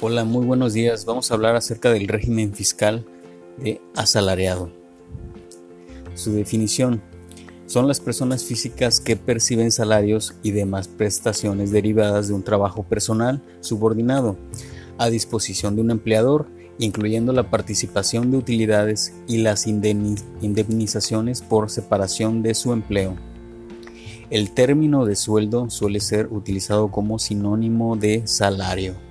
Hola, muy buenos días. Vamos a hablar acerca del régimen fiscal de asalariado. Su definición son las personas físicas que perciben salarios y demás prestaciones derivadas de un trabajo personal subordinado a disposición de un empleador, incluyendo la participación de utilidades y las indemnizaciones por separación de su empleo. El término de sueldo suele ser utilizado como sinónimo de salario.